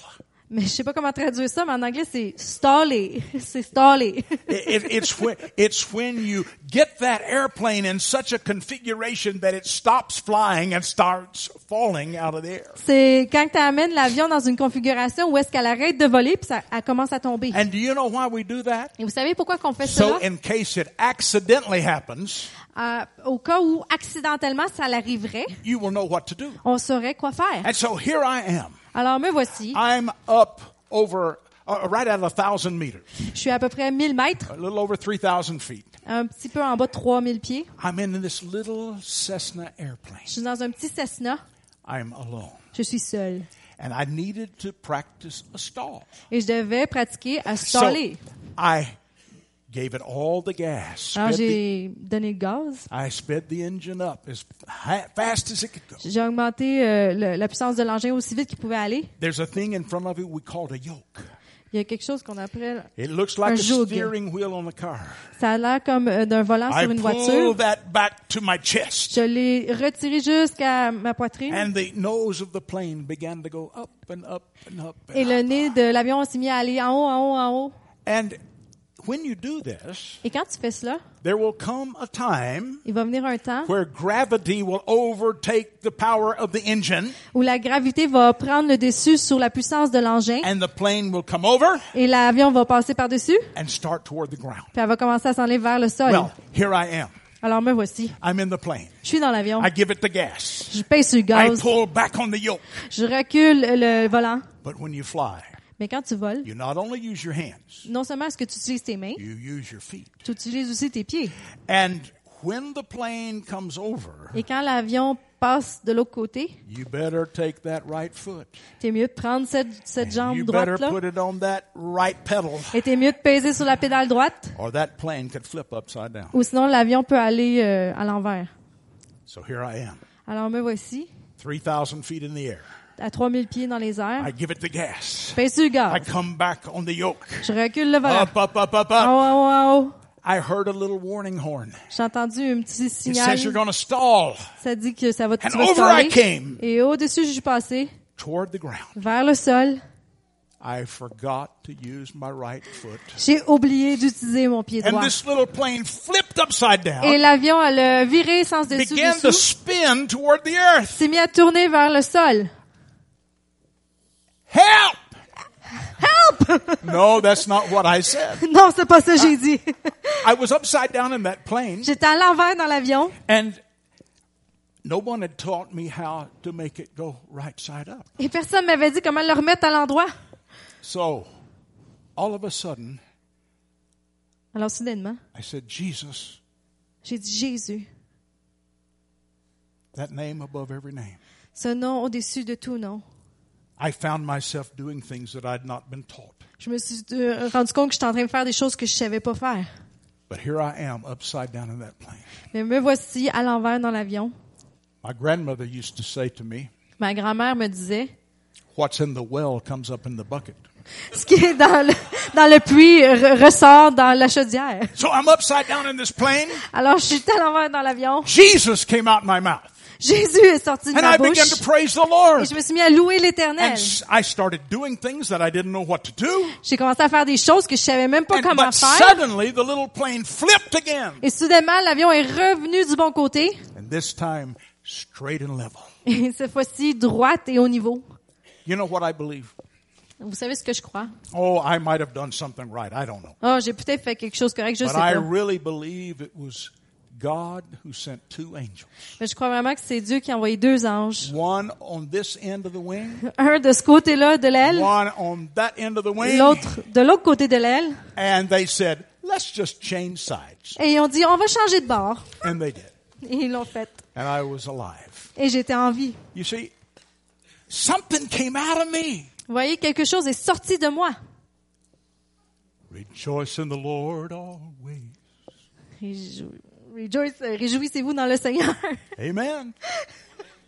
Mais je sais pas comment traduire ça, mais en anglais c'est staller. [LAUGHS] C'est staller. It, it, it's when it's when you get that airplane in such a configuration that it stops flying and starts falling out of the air. C'est quand tu amènes l'avion dans une configuration où est-ce qu'elle arrête de voler puis ça, elle commence à tomber. And do you know why we do that? Et vous savez pourquoi qu'on fait So, cela? in case it accidentally happens, Euh, au cas où accidentellement ça l'arriverait, you will know what to do. on saurait quoi faire. And so here I am. Alors me voici. I'm up over uh, right at a thousand meters, Je suis à peu près 1000 mètres, a little over three thousand feet. un petit peu en bas de 3000 pieds. I'm in this little Cessna airplane. Je suis dans un petit Cessna. I'm alone. Je suis seule. And I needed to practice a stall. Et je devais pratiquer à So staller. I gave it all the gas. Alors the- j'ai donné le gaz. I sped the engine up as fast as it could go. J'ai augmenté euh, le- la puissance de l'engin aussi vite qu'il pouvait aller. There's a thing in front of it we call a yoke. Il y a quelque chose qu'on appelle, It looks like Un a joug. steering wheel on a car. ça a l'air comme euh, d'un volant I sur une voiture. that back to my chest. Je l'ai retiré jusqu'à ma poitrine. And the nose of the plane began to go up and up and up. and Et le up. nez de l'avion s'est mis à aller en haut, en haut, en haut. And when you do this, Et quand tu fais cela, there will come a time il va venir un temps where gravity will overtake the power of the engine où la gravité va prendre le dessus sur la puissance de l'engin and the plane will come over et l'avion va passer par-dessus, and start toward the ground. puis elle va commencer à s'enlever vers le sol. Well, here I am. Alors me voici. I'm in the plane. Je suis dans l'avion. I give it the gas. Je pèse sur le I gaz. pull back on the yoke. Je recule le volant. But when you fly, Mais quand tu voles, you not only use your hands, non seulement est-ce que tu utilises tes mains, you use your feet. tu utilises aussi tes pieds. And when the plane comes over, Et quand l'avion passe de l'autre côté, you better take that right foot. t'es mieux de prendre cette, cette jambe You better put it on that right pedal, Et t'es mieux de peser sur la pédale droite. or that plane could flip upside down. Ou sinon, l'avion peut aller euh, à l'envers. So here I am, Alors me voici, 3,000 feet in the air. À 3000 pieds dans les airs. I give it the gas. Sur le I gaz. come back on the yoke. Je recule le volant. Up, up, up, up, up. I heard a little warning horn. J'ai entendu un petit It signal. says you're going to stall Ça dit que ça va, tu And over I came. Et au-dessus, je suis passé toward the ground. vers le sol. I forgot to use my right foot. J'ai oublié d'utiliser mon pied And droit. this little plane flipped upside Et down, l'avion, elle a viré sens dessus began to dessous. spin toward the earth. S'est mis à tourner vers le sol. Help! Help! No, that's not what I said. [LAUGHS] non, c'est pas ça que j'ai dit. I was upside down in that plane, J'étais à l'envers dans l'avion. and no one had taught me how to make it go right side up. Et personne m'avait dit comment le remettre à l'endroit. So, all of a sudden, Alors soudainement, I said, Jesus, j'ai dit Jésus, that name above every name. ce nom au-dessus de tout nom. I found myself doing things that I'd not been taught. Je me suis euh, rendu compte que j'étais en train de faire des choses que je savais pas faire. But here I am, upside down in that plane. Mais me voici à l'envers dans l'avion. My grandmother used to say to me, Ma grand-mère me disait, What's in the well comes up in the bucket. ce qui est dans le, dans le puits re- ressort dans la chaudière. So I'm upside down in this plane. Alors, je suis à l'envers dans l'avion. Jesus came out my mouth. Jésus est sorti de And ma I began bouche. to praise the Lord. Et je me suis mis à louer l'éternel. And s- I started doing things that I didn't know what to do. J'ai commencé à faire des choses que je savais même pas And, comment faire. suddenly the little plane flipped again. Et soudainement, l'avion est revenu du bon côté. And this time straight and level. Et cette fois-ci, droite et au niveau. You know what I believe? Vous savez ce que je crois? Oh, I might have done something right. I don't know. Oh, j'ai peut-être fait quelque chose correct, je But sais I pas. really believe it was God who sent two angels. Mais je crois vraiment que c'est Dieu qui a envoyé deux anges. One on this end of the wing, [LAUGHS] Un de ce côté-là de l'aile, one on that end of the wing. l'autre de l'autre côté de l'aile. And they said, let's just change sides. Et ils ont dit, on va changer de bord. And they did. [LAUGHS] Et ils l'ont fait. And I was alive. Et j'étais en vie. You see, something came out of me. Vous voyez, quelque chose est sorti de moi. Rejoice in the Lord always. Réjou- Rejoice, euh, réjouissez-vous dans le Seigneur. [LAUGHS] Amen.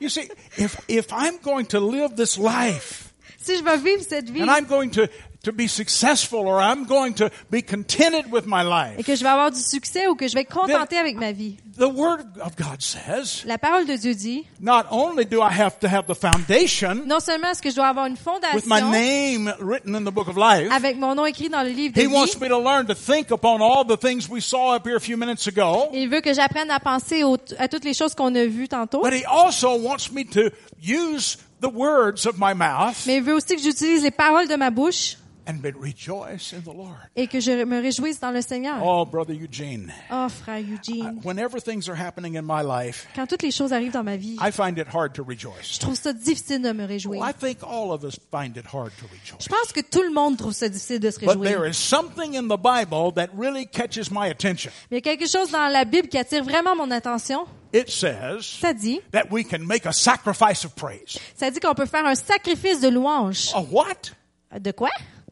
You see, if, if I'm going to live this life si je vais vivre cette vie and I'm going to, to be successful or I'm going to be contented with my et life, que je vais avoir du succès ou que je vais être contenté avec ma vie, the Word of God says, la parole de Dieu dit, not only do I have to have the foundation non seulement est-ce que je dois avoir une with my fondation name written in the book of life, avec mon nom écrit dans le livre de He wants vie, me to learn to think upon all the things we saw up here a few minutes ago. il veut que j'apprenne à penser au- à toutes les choses qu'on a vues tantôt, But he also wants me to use the words of my mouth mais il veut aussi que j'utilise les paroles de ma bouche and be rejoice in the Lord. et que je me réjouisse dans le Seigneur. Oh, brother Eugene, Oh, frère Eugene, whenever things are happening in my life, quand toutes les choses arrivent dans ma vie, I find it hard to je rejoice. trouve ça difficile de me réjouir. Well, I think all of us find it hard to Je pense que tout le monde trouve ça difficile de se But there réjouir. is something in the Bible that really catches my attention. Mais il y a quelque chose dans la Bible qui attire vraiment mon attention. It says Ça dit, that we can make a sacrifice of praise. ça dit qu'on peut faire un sacrifice de louange. A what? De quoi?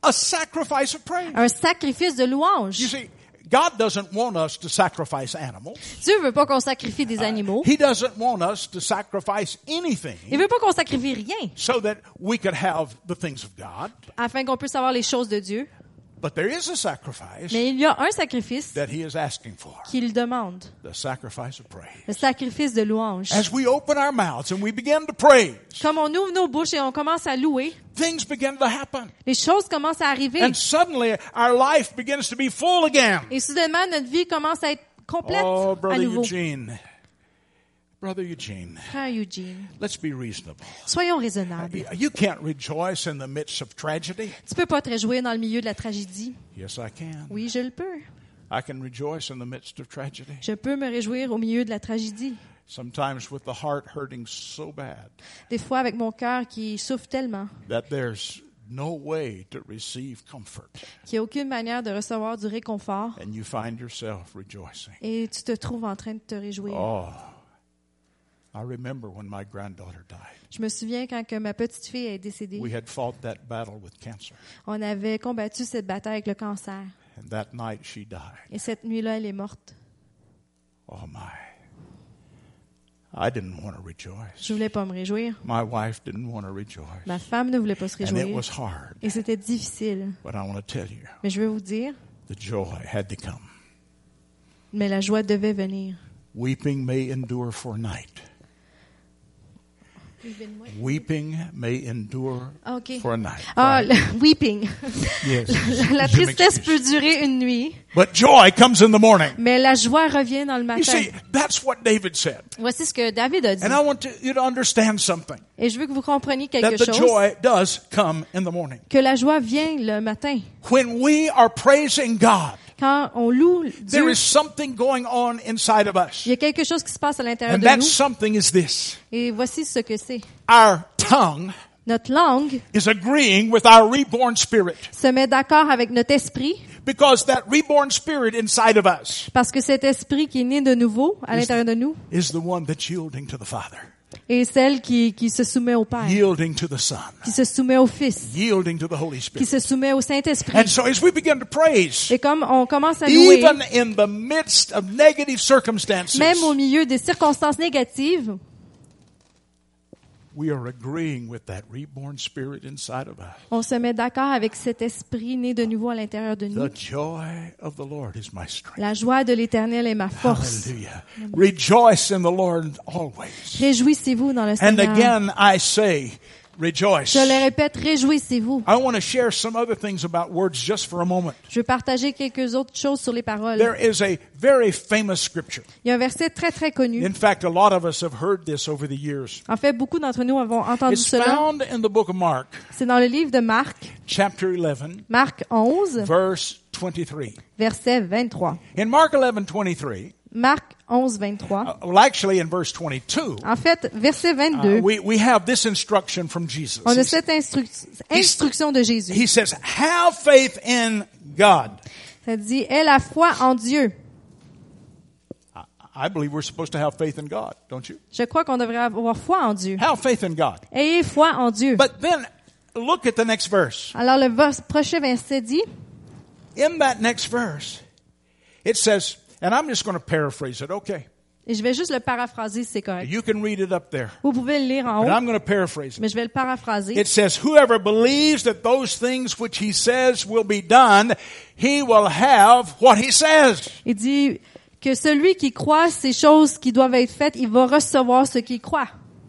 A sacrifice of praise. Un sacrifice de louange. You see, God doesn't want us to sacrifice animals. Dieu veut pas qu'on sacrifie des animaux. He doesn't want us to sacrifice anything Il veut pas qu'on sacrifie rien so that we could have the things of God. afin qu'on puisse avoir les choses de Dieu. But there is a sacrifice Mais il y a un sacrifice that He is asking for qu'il demande. the sacrifice of praise. Le sacrifice de louange. As we open our mouths and we begin to praise, Comme on ouvre nos bouches et on commence à louer, things begin to happen. les choses commencent à arriver. And suddenly our life begins to be full again. Et soudainement, notre vie commence à être complète Oh, à nouveau. Eugene. Brother Eugene, Frère Eugene, let's be reasonable. soyons raisonnables. You can't rejoice in the midst of tragedy. Tu peux pas te réjouir dans le milieu de la tragédie. Yes, I can. Oui, je le peux. I can rejoice in the midst of tragedy. Je peux me réjouir au milieu de la tragédie. Sometimes with the heart hurting so bad Des fois avec mon cœur qui souffre tellement that there's no way to receive comfort. qu'il n'y a aucune manière de recevoir du réconfort And you find yourself rejoicing. et tu te trouves en train de te réjouir. Oh, I remember when my granddaughter died. Je me souviens quand que ma petite fille est décédée, We had fought that battle with cancer. on avait combattu cette bataille avec le cancer. And that night she died. Et cette nuit-là, elle est morte. Oh my. I didn't want to rejoice. Je voulais pas me réjouir. My wife didn't want to rejoice. Ma femme ne voulait pas se And it réjouir. was hard. Et c'était difficile. But I want to tell you, Mais je veux vous dire, the joy had to come. mais la joie devait venir. Weeping may endure for night. Weeping may endure Ah, ok. for a night. Ah, Right? le- [LAUGHS] weeping. Yes. La Je tristesse peut durer une nuit, But joy comes in the morning. mais la joie revient dans le You matin. see, that's what David said. Voici ce que David a dit. And I want to, you to understand something. Et je veux que vous compreniez That quelque the chose. joy does come in the morning. Que la joie vient le matin. When we are praising God, Quand on loue there is something going on inside of us. il y a quelque chose qui se passe à l'intérieur And de that nous. something is this. Et voici ce que c'est. Our tongue Notre langue is agreeing with our reborn spirit se met d'accord avec notre esprit because that reborn spirit inside of us parce que cet esprit qui est né de nouveau à l'intérieur de nous is the one that's yielding to the Father, est celle qui, qui se soumet au Père, yielding to the Son, qui se soumet au Fils, yielding to the Holy qui se soumet au Saint-Esprit. And so as we begin to praise, Et comme on commence à louer, even in the midst of negative circumstances, même au milieu des circonstances négatives, we are agreeing with that reborn spirit inside of us. on se met d'accord avec cet esprit né de nouveau à l'intérieur de nous. The joy of the Lord is my strength. La joie de l'Éternel est ma force. Hallelujah. Rejoice in the Lord always. Réjouissez-vous dans le And Seigneur. again, I say, rejoice. Je le répète, réjouissez-vous. I want to share some other things about words just for a moment. Je veux partager quelques autres choses sur les paroles. There is a very famous scripture. Il y a un verset très très connu. In fact, a lot of us have heard this over the years. En fait, beaucoup d'entre nous avons entendu It's cela. found in the book of Mark, C'est dans le livre de Marc, chapter 11, Marc 11, verse 23. verset 23. In Mark 11, 23, Marc 11, 23. uh, well, actually in verse 22, En fait, verset uh, 22, we, we have this instruction from Jesus. on a cette instru- instruction de Jésus. He says, have faith in God. Ça dit, aie la foi en Dieu. I, believe we're supposed to have faith in God, don't you? Je crois qu'on devrait avoir foi en Dieu. Have faith in God. Ayez foi en Dieu. But then look at the next verse. Alors le prochain verset dit, In that next verse, it says, and I'm just going to paraphrase it, okay? et je vais juste le paraphraser, c'est correct. You can read it up there. Vous pouvez le lire en But haut, I'm going to paraphrase it. mais je vais le paraphraser. It says, Whoever believes that those things which he says will be done, he will have what he says. Il dit que celui qui croit ces choses qui doivent être faites, il va recevoir ce qu'il croit,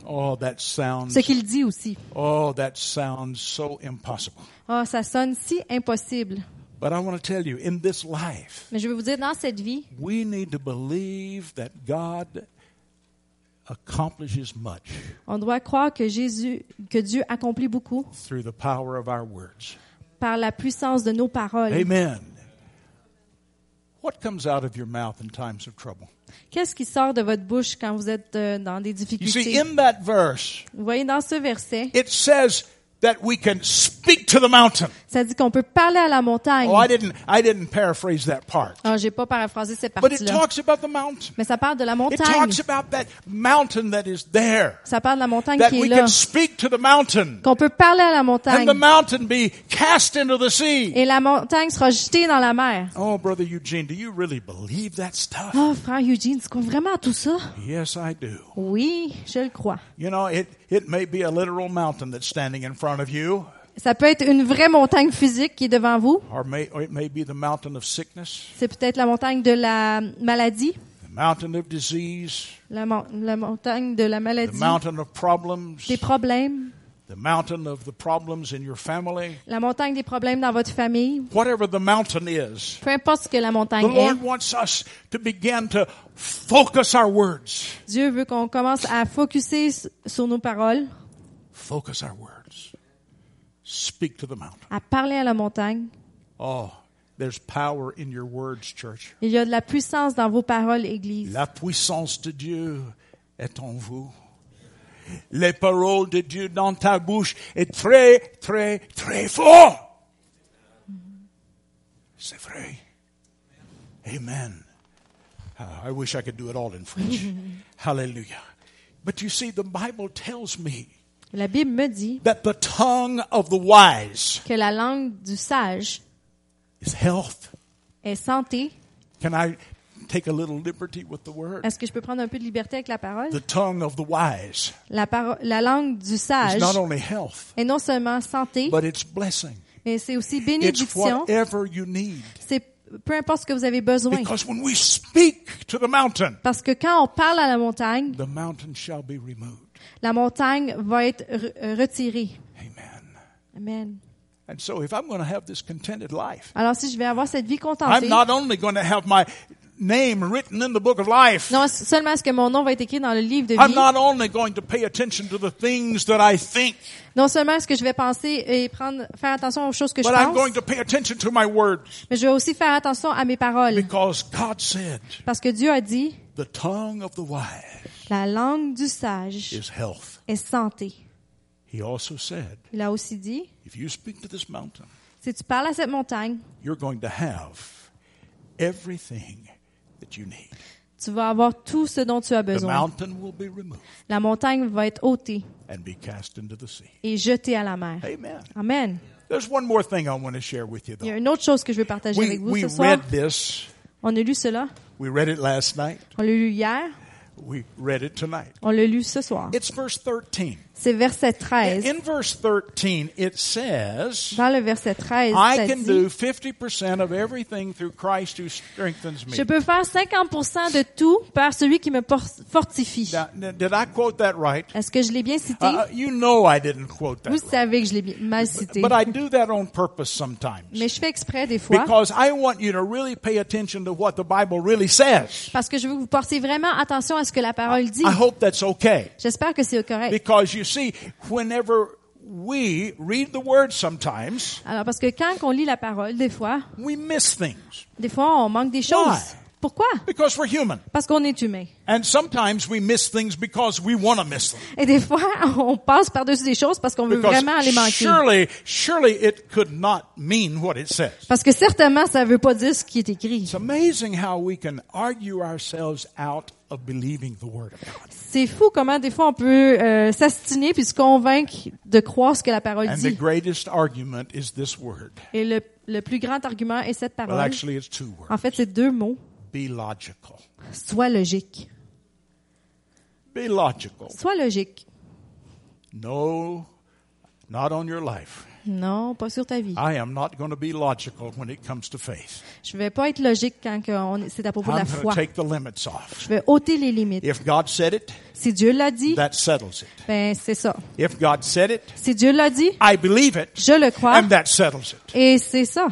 Oh, that sounds, ce qu'il dit aussi. oh, that sounds so impossible. Ah, ça sonne si impossible. But I want to tell you, in this life, Mais je vais vous dire, dans cette vie, we need to believe that God accomplishes much on doit croire que Jésus, que Dieu accomplit beaucoup through the power of our words. par la puissance de nos paroles. Amen. What comes out of your mouth in times of trouble? Qu'est-ce qui sort de votre bouche quand vous êtes euh, dans des You see, difficultés? in that verse, Vous voyez, dans ce verset, it says that we can speak to the mountain. Ça dit qu'on peut parler à la montagne. Oh, I didn't, I didn't paraphrase that part. J'ai pas paraphrasé cette But it partie-là. talks about the mountain. Mais ça parle de la It montagne. talks about that mountain that is there. Ça parle de la montagne That qui est we là. can speak to the mountain. Qu'on peut parler à la And montagne. the mountain be cast into the sea. Et la montagne sera jetée dans la mer. Oh, Brother Eugene, do you really believe that stuff? Oh, frère Eugene, tu crois vraiment à tout ça? Yes, I do. Oui, je le crois. You know, it, it may be a literal mountain that's standing in front of you, Ça peut être une vraie montagne physique qui est devant vous. or, may, or it may be the mountain of sickness, C'est peut-être la montagne de la maladie, the mountain of disease, la, mon- la montagne de la the maladie, mountain of problems, des problèmes, the mountain of the problems in your family. la montagne des problèmes dans votre famille. Whatever the mountain is, Peu importe ce que la the montagne est, Lord wants us to begin to focus our words. Dieu veut qu'on commence à focuser sur nos paroles, Focus our words. Speak to the mountain. à parler à la montagne. Oh, there's power in your words, church. Il y a de la puissance dans vos paroles, Église. La puissance de Dieu est en vous. Les paroles de Dieu dans ta bouche est très, très, très fort. C'est vrai. Amen. Ah, I wish I could do it all in French. [LAUGHS] Hallelujah. But you see, the Bible tells me La Bible me dit that the tongue of the wise que la langue du sage is health. est santé. Can I take a little liberty with the word? Est-ce que je peux prendre un peu de liberté avec la parole? The tongue of the wise La, la langue du is sage not only health, est non seulement santé, but it's blessing. mais c'est aussi It's bénédiction. whatever you need. C'est peu importe ce que vous avez besoin. Because when we speak to the mountain, Parce que quand on parle à la montagne, the mountain shall be removed. La montagne va être re- euh, retirée. Amen. Amen. And so if I'm going to have this contented life, Alors si je vais avoir cette vie I'm contentée, not only going to have my name written in the book of life, non seulement est-ce que mon nom va être écrit dans le livre de I'm vie, not only going to pay attention to the things that I think, non seulement est-ce que je vais penser et prendre, faire attention aux choses que je but I'm going pense, to pay attention to my words. mais je vais aussi faire attention à mes paroles. Because God said, Parce que Dieu a dit, the tongue of the wise la langue du sage is health. est santé. He also said, Il a aussi dit, if you speak to this mountain, si tu parles à cette montagne, you're going to have everything that you need. tu vas avoir tout ce dont tu as The besoin. mountain will be removed La montagne va être ôtée and be cast into the sea. et jetée à la mer. Amen. Amen. There's one more thing I want to share with you, Il y a une autre chose que je veux partager We, avec vous we ce soir. read this. On a lu cela. We read it last night. On l'a lu hier. We read it tonight. On l'a lu ce soir. It's verse 13. C'est verset 13. In verse 13, it says, Dans le verset 13, I can dit, do 50% of everything through Christ who strengthens me. je peux faire 50% de tout par celui qui me fortifie. Now, did I quote that right? Est-ce que je l'ai bien cité? Uh, you know I didn't quote that Vous right. savez que je l'ai mal cité. But I do that on purpose sometimes. Mais je fais exprès des fois. Because I want you to really pay attention to what the Bible really says. Parce que je veux que vous portiez vraiment attention à ce que la parole dit. I hope that's okay. J'espère que c'est correct. Because you see, whenever we read the Word sometimes, Alors, parce que quand on lit la parole, des fois, we miss things. des fois, on manque des choses. Why? Pourquoi? Because we're human. Parce qu'on est humain. And sometimes we miss things because we want to miss them. Et des fois, [LAUGHS] on passe par-dessus des choses parce qu'on veut Because vraiment les manquer. surely, surely it could not mean what it says. Parce que certainement, ça veut pas dire ce qui est écrit. It's amazing how we can argue ourselves out of believing the Word of God. C'est fou comment des fois on peut euh, s'astiner puis se convaincre de croire ce que la parole And the dit. greatest argument is this word. Et le, le plus grand argument est cette Well, parole. actually, it's two words. En fait, c'est deux mots. Be logical. Sois logique. Be logical. Sois logique. No, not on your life. Non, pas sur ta vie. I am not going to be logical when it comes to faith. Je vais pas être logique quand c'est à propos de la foi. to take the limits off. Je vais ôter les limites. If God said it, Si Dieu l'a dit, that settles it. ben c'est ça. If God said it, Si Dieu l'a dit, I believe it, je le crois and that settles it. et c'est ça.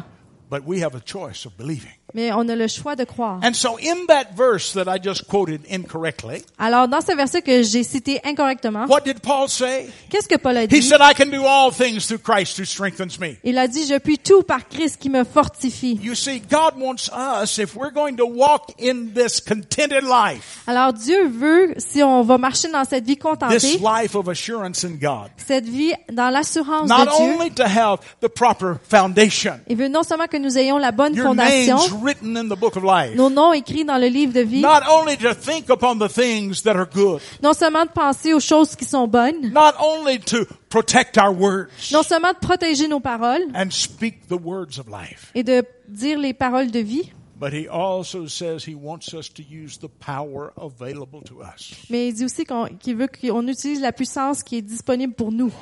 But we have a choice of believing. Mais on a le choix de croire. And so in that verse that I just quoted incorrectly, Alors, dans ce verset que j'ai cité incorrectement, what did Paul say? qu'est-ce que Paul a He dit? said, I can do all things through Christ who strengthens me. Il a dit, je puis tout par Christ qui me fortifie. You see, God wants us, if we're going to walk in this contented life, Alors, Dieu veut, si on va marcher dans cette vie this contentée, life of assurance in God, cette vie dans l'assurance not de Dieu, only to have the proper foundation, il veut non seulement que nous ayons la bonne your fondation, written in the book of life, nos noms écrits dans le livre de vie, not only to think upon the things that are good, non seulement de penser aux choses qui sont bonnes, not only to protect our words. Non seulement de protéger nos paroles. And speak the words of life, et de dire les paroles de vie, but he also says he wants us to use the power available to us. mais il dit aussi qu'il veut qu'on utilise la puissance qui est disponible pour nous.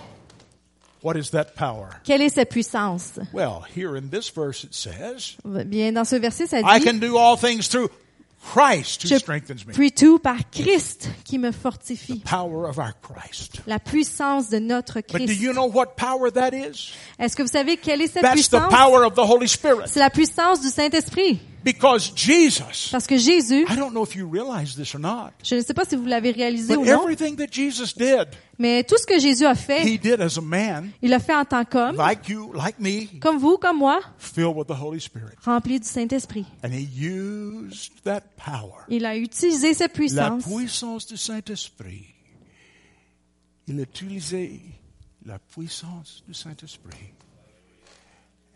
What is that power? Quelle est cette puissance? Well, here in this verse it says, Bien, dans ce verset, ça I dit, can do all things through Christ who je strengthens me. puis tout par Christ qui me fortifie. Power of our Christ. La puissance de notre But do Christ. you know what power that is? Est-ce que vous savez quelle est cette That's the puissance? power of the Holy Spirit. C'est la puissance du Saint-Esprit. Because Jesus, Parce que Jésus, I don't know if you realize this or not, je ne sais pas si vous l'avez réalisé ou non, everything that Jesus did, mais tout ce que Jésus a fait, he did as a man, il l'a fait en tant qu'homme, like you, like me, comme vous, comme moi, filled with the Holy Spirit. rempli du Saint-Esprit. And he used that power. Il a utilisé cette La puissance. puissance du Saint-Esprit. Il a utilisé la puissance du Saint-Esprit.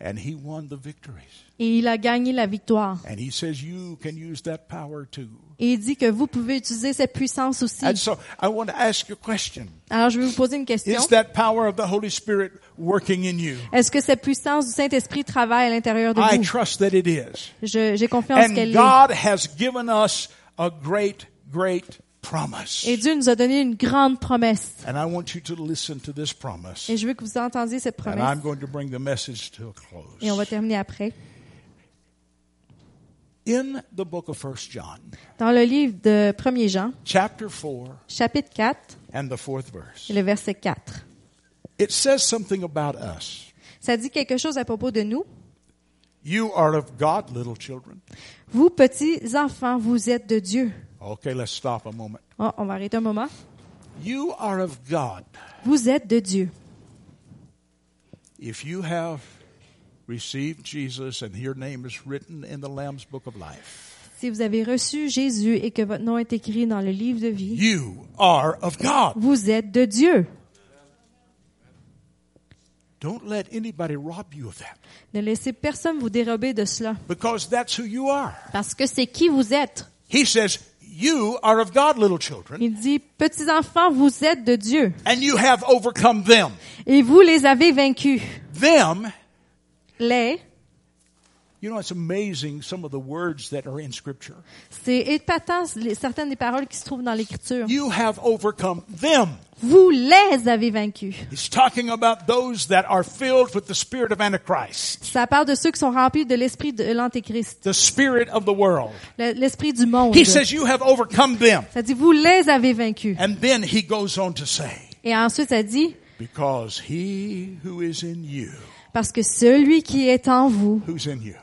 And he won the victories. Et il a gagné la victoire. And he says you can use that power too. Et il dit que vous pouvez utiliser cette puissance aussi. And so I want to ask you a question. Alors, je vais vous poser une question. Is that power of the Holy Spirit working in you? Est-ce que cette puissance du Saint-Esprit travaille à l'intérieur de I vous? trust that it is. Je- J'ai confiance And qu'elle l'est. God has given us a great, great promise. Et Dieu nous a donné une grande promesse. And I want you to listen to this promise. Et je veux que vous entendiez cette And I'm promesse. going to bring the message to a Et on va close. terminer après. In the book of First John, Dans le livre de 1er Jean, chapter 4 chapitre 4, and the fourth verse, et le verset 4, it says something about us. ça dit quelque chose à propos de nous. You are of God, little children. Vous, petits enfants, vous êtes de Dieu. Okay, let's stop a moment. Oh, on va arrêter un moment. You are of God. Vous êtes de Dieu. If you have received Jesus and your name is written in the Lamb's book of life, Si vous avez reçu Jésus et que votre nom est écrit dans le livre de vie, you are of God. vous êtes de Dieu. Don't let anybody rob you of that Ne laissez personne vous dérober de cela. because that's who you are. Parce que c'est qui vous êtes. He says, You are of God, little children, Il dit, petits enfants, vous êtes de Dieu. and you have overcome them. Et vous les avez vaincus. Them, Les, c'est épatant certaines des paroles qui se trouvent dans l'Écriture. You have overcome them. Vous les avez vaincus. He's talking about those that are filled with the spirit of Antichrist, Ça parle de ceux qui sont remplis de l'esprit de l'Antéchrist, the spirit of the world. le- l'esprit du monde. He says, You have overcome them. Ça dit, vous les avez vaincus. And then he goes on to say, Et ensuite, ça dit, Because he who is in you, parce que celui qui est en vous, who's in you?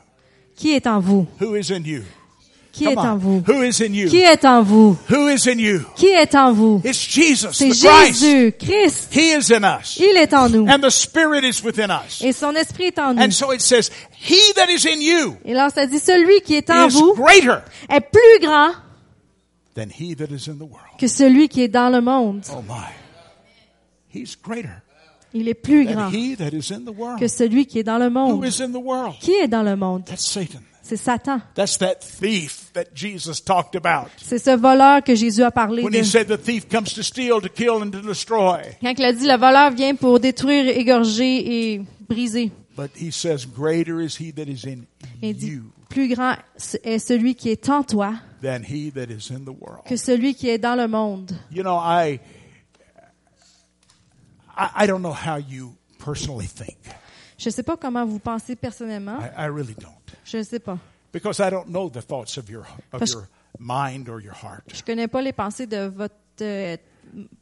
Qui est en vous, Who is in you? qui est en vous, Who is in you? qui est en vous, Who is in you? qui est en vous? It's Jesus, C'est the Christ. Jésus, Christ. He is in us. Il est en nous. And the Spirit is within us. Et son esprit est en nous. And so it says, He that is in you Et là, ça dit, celui qui est en is vous greater est plus grand than he that is in the world. que celui qui est dans le monde. Oh my. He's greater Il est plus grand que celui qui est dans le Who monde. is in the world? Qui est dans le monde? C'est Satan. C'est ce voleur que Jésus a parlé de. Quand il a dit, le voleur vient pour détruire, égorger et briser. But he says, greater is he that is in Il dit, you plus grand est celui qui est en toi than he that is in the world. que celui qui est dans le monde. You know, I, I, I don't know how you personally think. Je ne sais pas comment vous pensez personnellement. I, I really don't. Je ne sais pas. Because I don't know the thoughts of your, of Parce- your mind or your heart. Je connais pas les pensées de votre euh,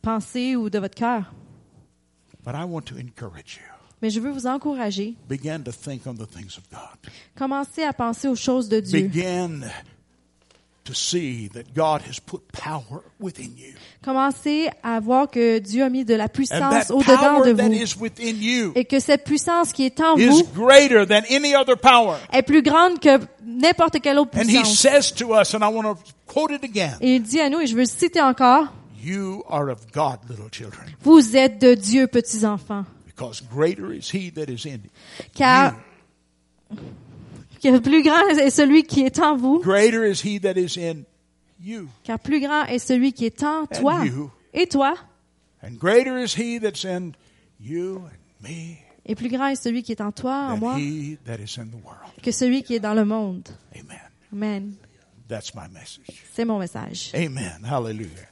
pensée ou de votre cœur. But I want to encourage you. Mais je veux vous encourager. Begin to think on the things of God. Commencez à penser aux choses de Dieu. Begin Commencez à voir que Dieu a mis de la puissance au-dedans de vous. is within you Et que cette puissance qui est en is vous greater than any other power. est plus grande que n'importe quelle autre And he puissance. says to us, and I want to quote it again, Et il dit à nous, et je veux le citer encore, you are of God, little children, vous êtes de Dieu, petits enfants. because greater is he that is in Car, car plus grand est celui qui est en vous, Greater is he that is in you. car plus grand est celui qui est en toi. you. Et toi. And greater is he that's in you and me Et plus grand est celui qui est en toi, en moi, he that is in the world. que celui qui est dans le monde. Amen. Amen. That's my message. C'est mon message. Amen. Hallelujah.